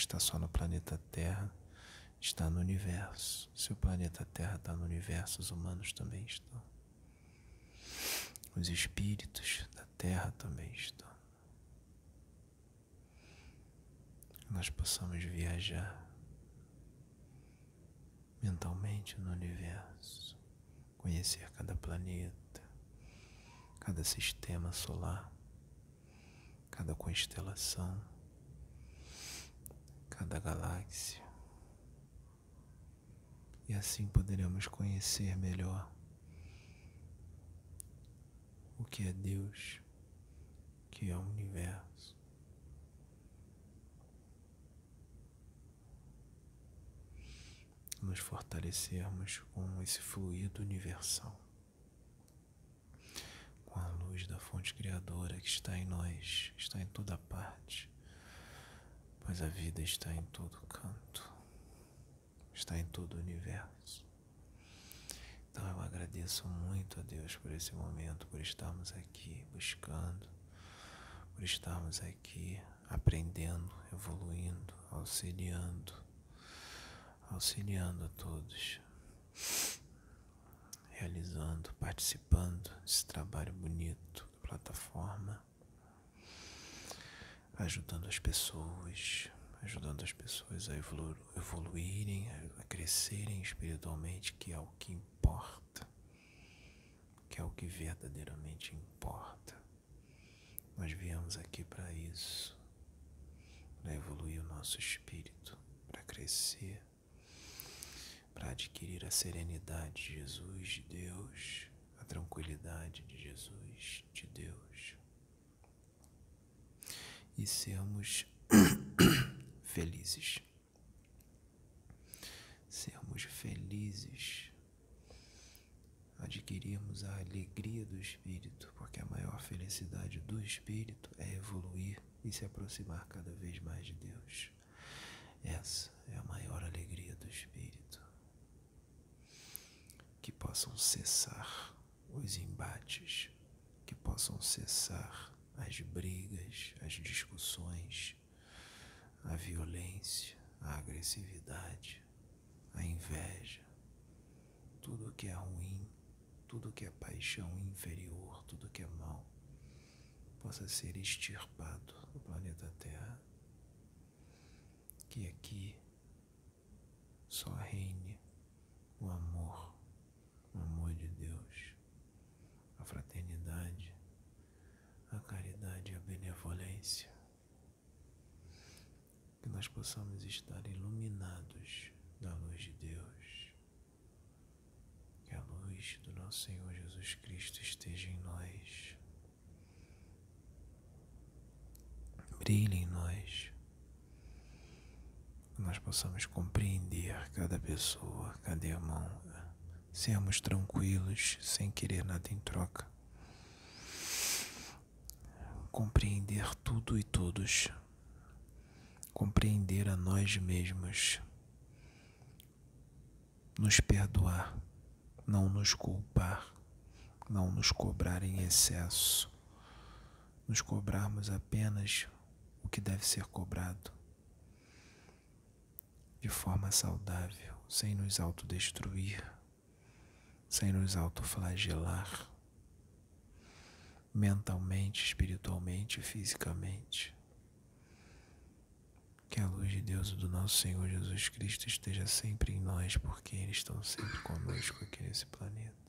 está só no planeta Terra, está no universo. Se o planeta Terra está no universo, os humanos também estão. Os espíritos da Terra também estão. Nós possamos viajar mentalmente no universo, conhecer cada planeta, cada sistema solar, cada constelação, cada galáxia. E assim poderemos conhecer melhor o que é Deus, que é o universo. Nos fortalecermos com esse fluido universal, com a luz da fonte criadora que está em nós, está em toda parte, pois a vida está em todo canto, está em todo o universo. Então eu agradeço muito a Deus por esse momento, por estarmos aqui buscando, por estarmos aqui aprendendo, evoluindo, auxiliando, auxiliando a todos, realizando, participando desse trabalho bonito da plataforma, ajudando as pessoas, ajudando as pessoas a evolu evoluírem, a crescerem espiritualmente, que é o que importa, que é o que verdadeiramente importa. Nós viemos aqui para isso, para evoluir o nosso espírito, para crescer, para adquirir a serenidade de Jesus, de Deus, a tranquilidade de Jesus, de Deus, e sermos felizes. Sermos felizes, adquirirmos a alegria do Espírito, porque a maior felicidade do Espírito é evoluir e se aproximar cada vez mais de Deus. Essa é a maior alegria do Espírito. Que possam cessar os embates, que possam cessar as brigas, as discussões, a violência, a agressividade, a inveja, tudo que é ruim, tudo que é paixão inferior, tudo que é mal, possa ser extirpado do planeta Terra. Que aqui só reine o amor, o amor de Deus, a fraternidade, a caridade e a benevolência que nós possamos estar iluminados da luz de Deus, que a luz do nosso Senhor Jesus Cristo esteja em nós, brilhe em nós, que nós possamos compreender cada pessoa, cada irmão, sermos tranquilos, sem querer nada em troca, compreender tudo e todos compreender a nós mesmos, nos perdoar, não nos culpar, não nos cobrar em excesso, nos cobrarmos apenas o que deve ser cobrado, de forma saudável, sem nos autodestruir, sem nos autoflagelar, mentalmente, espiritualmente fisicamente. Que a luz de Deus e do nosso Senhor Jesus Cristo esteja sempre em nós, porque eles estão sempre conosco aqui nesse planeta.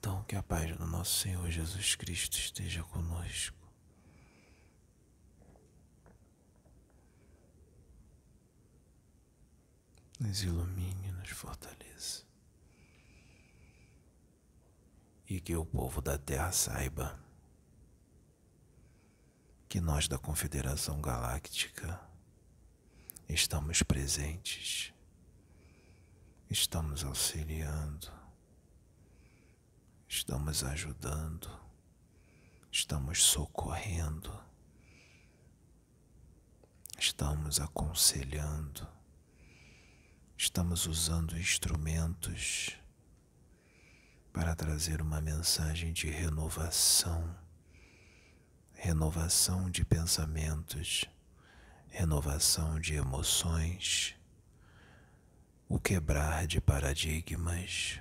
Então, que a paz do nosso Senhor Jesus Cristo esteja conosco. Nos ilumine, nos fortaleça. E que o povo da terra saiba que nós da Confederação Galáctica estamos presentes, estamos auxiliando estamos ajudando, estamos socorrendo, estamos aconselhando, estamos usando instrumentos para trazer uma mensagem de renovação, renovação de pensamentos, renovação de emoções, o quebrar de paradigmas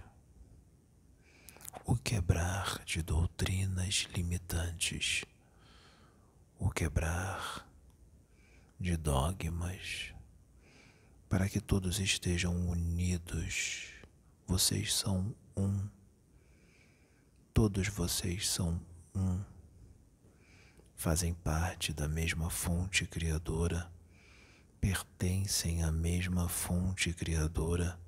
o quebrar de doutrinas limitantes, o quebrar de dogmas, para que todos estejam unidos. Vocês são um. Todos vocês são um. Fazem parte da mesma fonte criadora, pertencem à mesma fonte criadora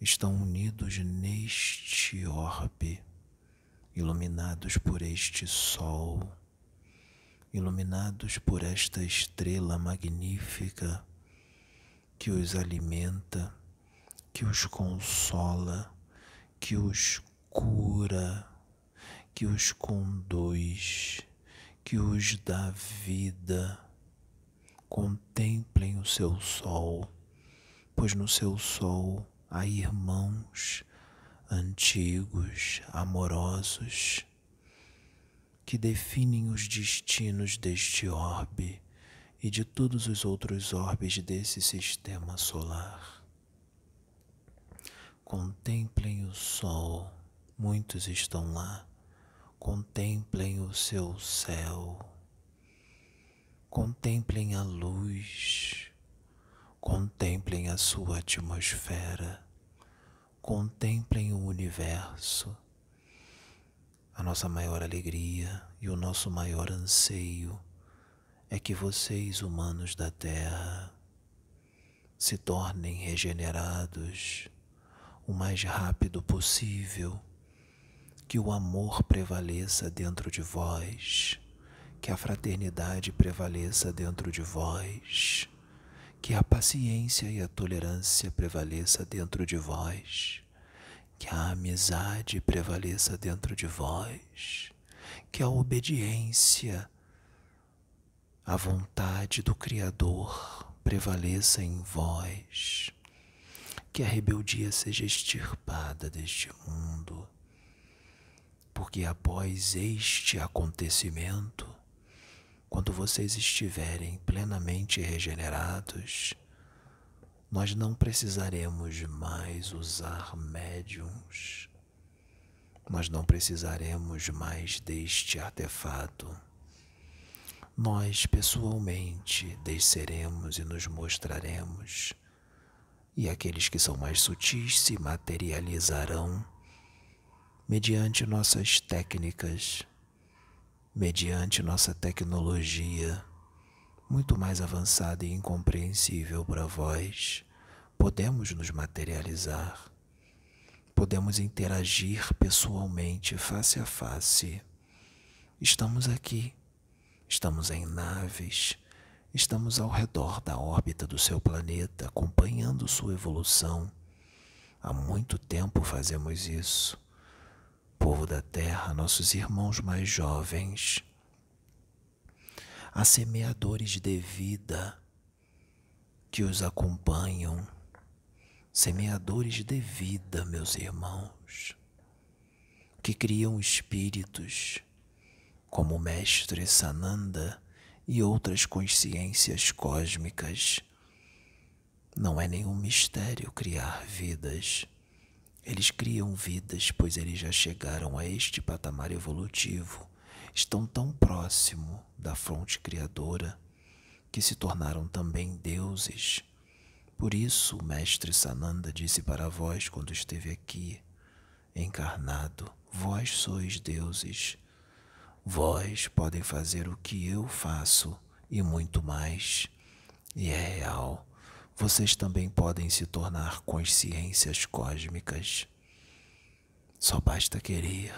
estão unidos neste orbe, iluminados por este sol, iluminados por esta estrela magnífica que os alimenta, que os consola, que os cura, que os conduz, que os dá vida. Contemplem o seu sol, pois no seu sol a irmãos antigos, amorosos, que definem os destinos deste orbe e de todos os outros orbes desse sistema solar. Contemplem o Sol, muitos estão lá. Contemplem o seu céu. Contemplem a luz Contemplem a sua atmosfera, contemplem o universo. A nossa maior alegria e o nosso maior anseio é que vocês, humanos da Terra, se tornem regenerados o mais rápido possível, que o amor prevaleça dentro de vós, que a fraternidade prevaleça dentro de vós que a paciência e a tolerância prevaleça dentro de vós, que a amizade prevaleça dentro de vós, que a obediência à vontade do Criador prevaleça em vós, que a rebeldia seja extirpada deste mundo, porque após este acontecimento, quando vocês estiverem plenamente regenerados, nós não precisaremos mais usar médiums, nós não precisaremos mais deste artefato. Nós pessoalmente desceremos e nos mostraremos, e aqueles que são mais sutis se materializarão mediante nossas técnicas mediante nossa tecnologia muito mais avançada e incompreensível para vós, podemos nos materializar, podemos interagir pessoalmente, face a face. Estamos aqui, estamos em naves, estamos ao redor da órbita do seu planeta, acompanhando sua evolução. Há muito tempo fazemos isso povo da terra, nossos irmãos mais jovens, a semeadores de vida que os acompanham, semeadores de vida, meus irmãos, que criam espíritos como o Mestre Sananda e outras consciências cósmicas. Não é nenhum mistério criar vidas eles criam vidas, pois eles já chegaram a este patamar evolutivo, estão tão próximo da fonte criadora que se tornaram também deuses. Por isso, o mestre Sananda disse para vós quando esteve aqui, encarnado: Vós sois deuses. Vós podem fazer o que eu faço e muito mais. E é real. Vocês também podem se tornar consciências cósmicas. Só basta querer,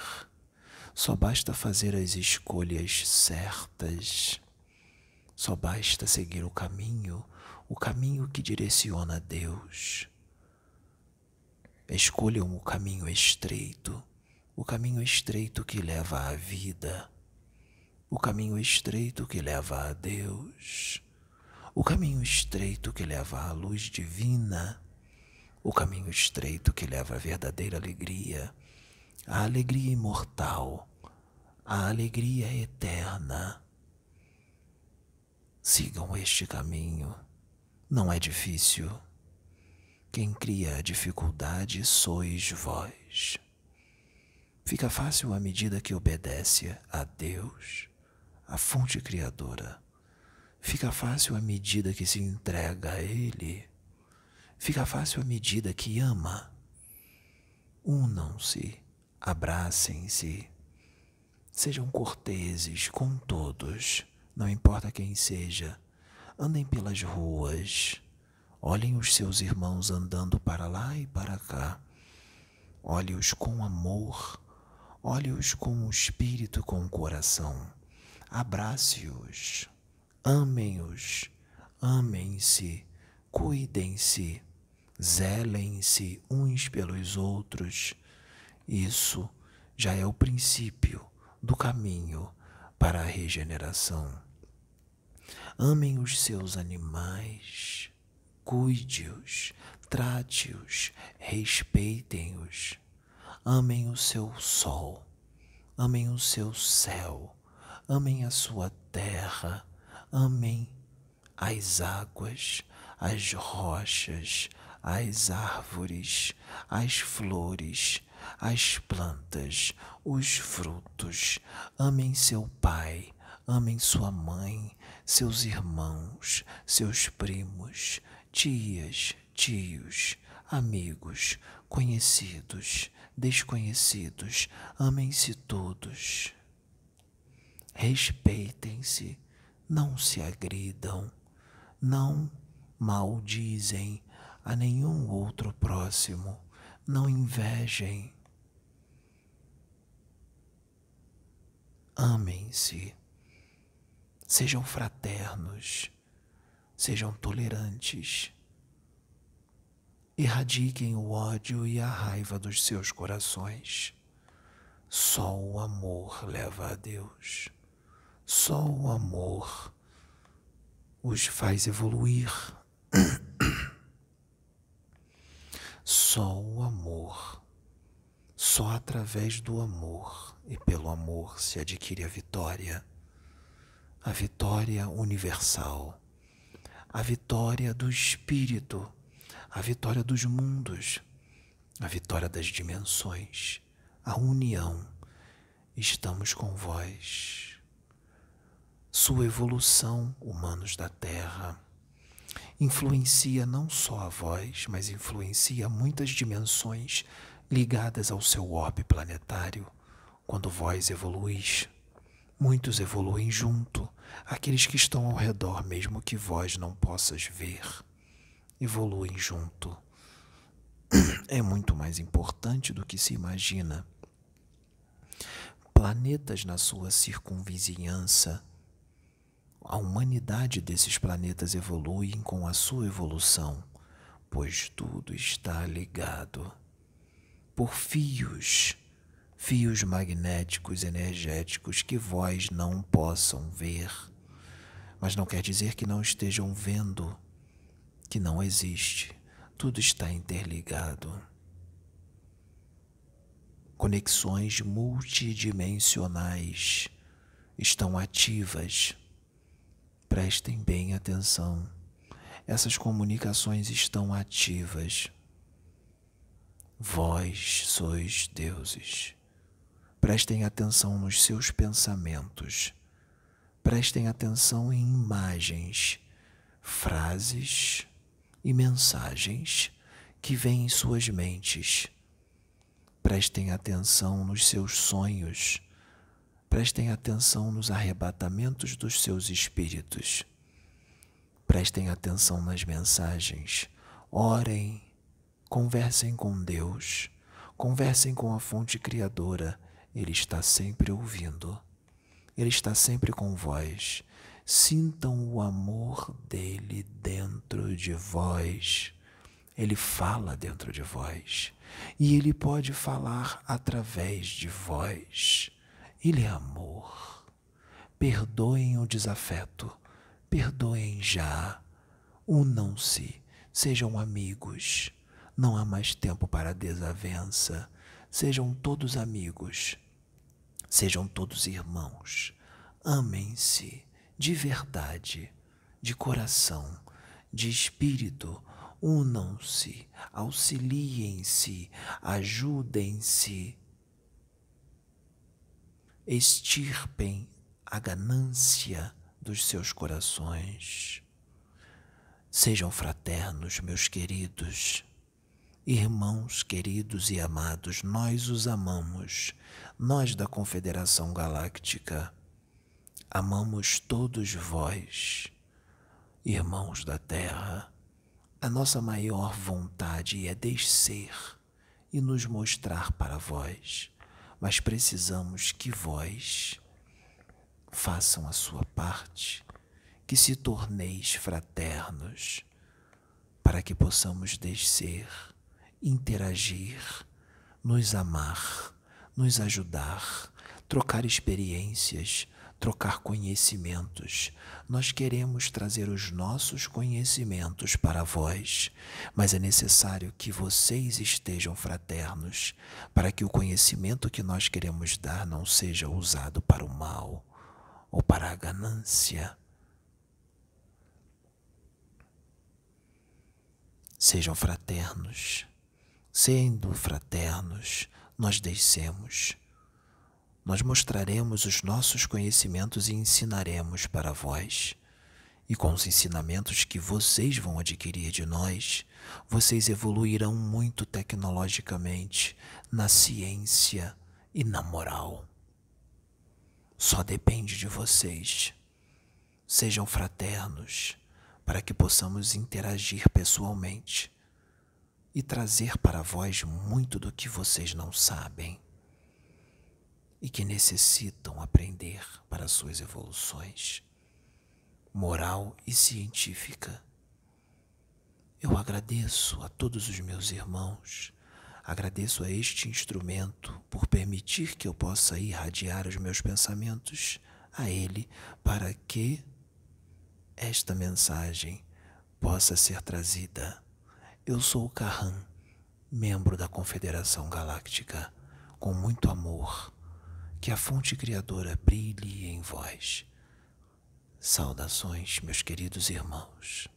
só basta fazer as escolhas certas, só basta seguir o caminho, o caminho que direciona a Deus. Escolham o caminho estreito, o caminho estreito que leva à vida, o caminho estreito que leva a Deus, o caminho estreito que leva à luz divina, o caminho estreito que leva à verdadeira alegria, a alegria imortal, a alegria eterna. Sigam este caminho, não é difícil. Quem cria a dificuldade sois vós. Fica fácil à medida que obedece a Deus, a fonte criadora. Fica fácil à medida que se entrega a Ele. Fica fácil à medida que ama. Unam-se, abracem-se. Sejam corteses com todos, não importa quem seja. Andem pelas ruas Olhem os seus irmãos andando para lá e para cá. Olhe-os com amor. Olhe-os com o espírito, com o coração. Abrace-os. Amem-os. Amem-se. Cuidem-se. Zelem-se uns pelos outros. Isso já é o princípio do caminho para a regeneração. Amem os seus animais cuide-os, trate-os, respeitem-os. Amem o seu sol, amem o seu céu, amem a sua terra, amem as águas, as rochas, as árvores, as flores, as plantas, os frutos. Amem seu pai, amem sua mãe, seus irmãos, seus primos, tias, tios, amigos, conhecidos, desconhecidos, amem-se todos. Respeitem-se, não se agridam, não maldizem a nenhum outro próximo, não invejem. Amem-se, sejam fraternos Sejam tolerantes. Erradiquem o ódio e a raiva dos seus corações. Só o amor leva a Deus. Só o amor os faz evoluir. Só o amor, só através do amor e pelo amor se adquire a vitória, a vitória universal a vitória do espírito, a vitória dos mundos, a vitória das dimensões, a união. Estamos com vós. Sua evolução, humanos da Terra, influencia não só a vós, mas influencia muitas dimensões ligadas ao seu orbe planetário quando vós evoluís. Muitos evoluem junto, aqueles que estão ao redor, mesmo que vós não possas ver, evoluem junto. É muito mais importante do que se imagina. Planetas na sua circunvizinhança. A humanidade desses planetas evolui com a sua evolução, pois tudo está ligado por fios fios magnéticos energéticos que vós não possam ver, mas não quer dizer que não estejam vendo, que não existe. Tudo está interligado. Conexões multidimensionais estão ativas. Prestem bem atenção. Essas comunicações estão ativas. Vós sois deuses. Prestem atenção nos seus pensamentos. Prestem atenção em imagens, frases e mensagens que vêm em suas mentes. Prestem atenção nos seus sonhos. Prestem atenção nos arrebatamentos dos seus espíritos. Prestem atenção nas mensagens. Orem, conversem com Deus, conversem com a fonte criadora ele está sempre ouvindo. Ele está sempre com vós. Sintam o amor dele dentro de vós. ele fala dentro de vós e ele pode falar através de vós. Ele é amor. Perdoem o desafeto, perdoem já. Unam-se, sejam amigos. Não há mais tempo para desavença. Sejam todos amigos. Sejam todos irmãos. Amem-se de verdade, de coração, de espírito. Unam-se, auxiliem-se, ajudem-se extirpem a ganância dos seus corações. Sejam fraternos, meus queridos, irmãos queridos e amados, nós os amamos, nós da Confederação Galáctica, amamos todos vós, irmãos da Terra. A nossa maior vontade é descer e nos mostrar para vós mas precisamos que vós façam a sua parte, que se torneis fraternos, para que possamos descer, interagir, nos amar, nos ajudar, trocar experiências, trocar conhecimentos. Nós queremos trazer os nossos conhecimentos para vós, mas é necessário que vocês estejam fraternos, para que o conhecimento que nós queremos dar não seja usado para o mal ou para a ganância. Sejam fraternos. Sendo fraternos, nós descemos nós mostraremos os nossos conhecimentos e ensinaremos para vós. E com os ensinamentos que vocês vão adquirir de nós, vocês evoluirão muito tecnologicamente, na ciência e na moral. Só depende de vocês. Sejam fraternos para que possamos interagir pessoalmente e trazer para vós muito do que vocês não sabem e que necessitam aprender para suas evoluções moral e científica. Eu agradeço a todos os meus irmãos, agradeço a este instrumento por permitir que eu possa irradiar os meus pensamentos a ele para que esta mensagem possa ser trazida. Eu sou o Kahan, membro da Confederação Galáctica, com muito amor que a fonte criadora brilhe em vós. Saudações, meus queridos irmãos.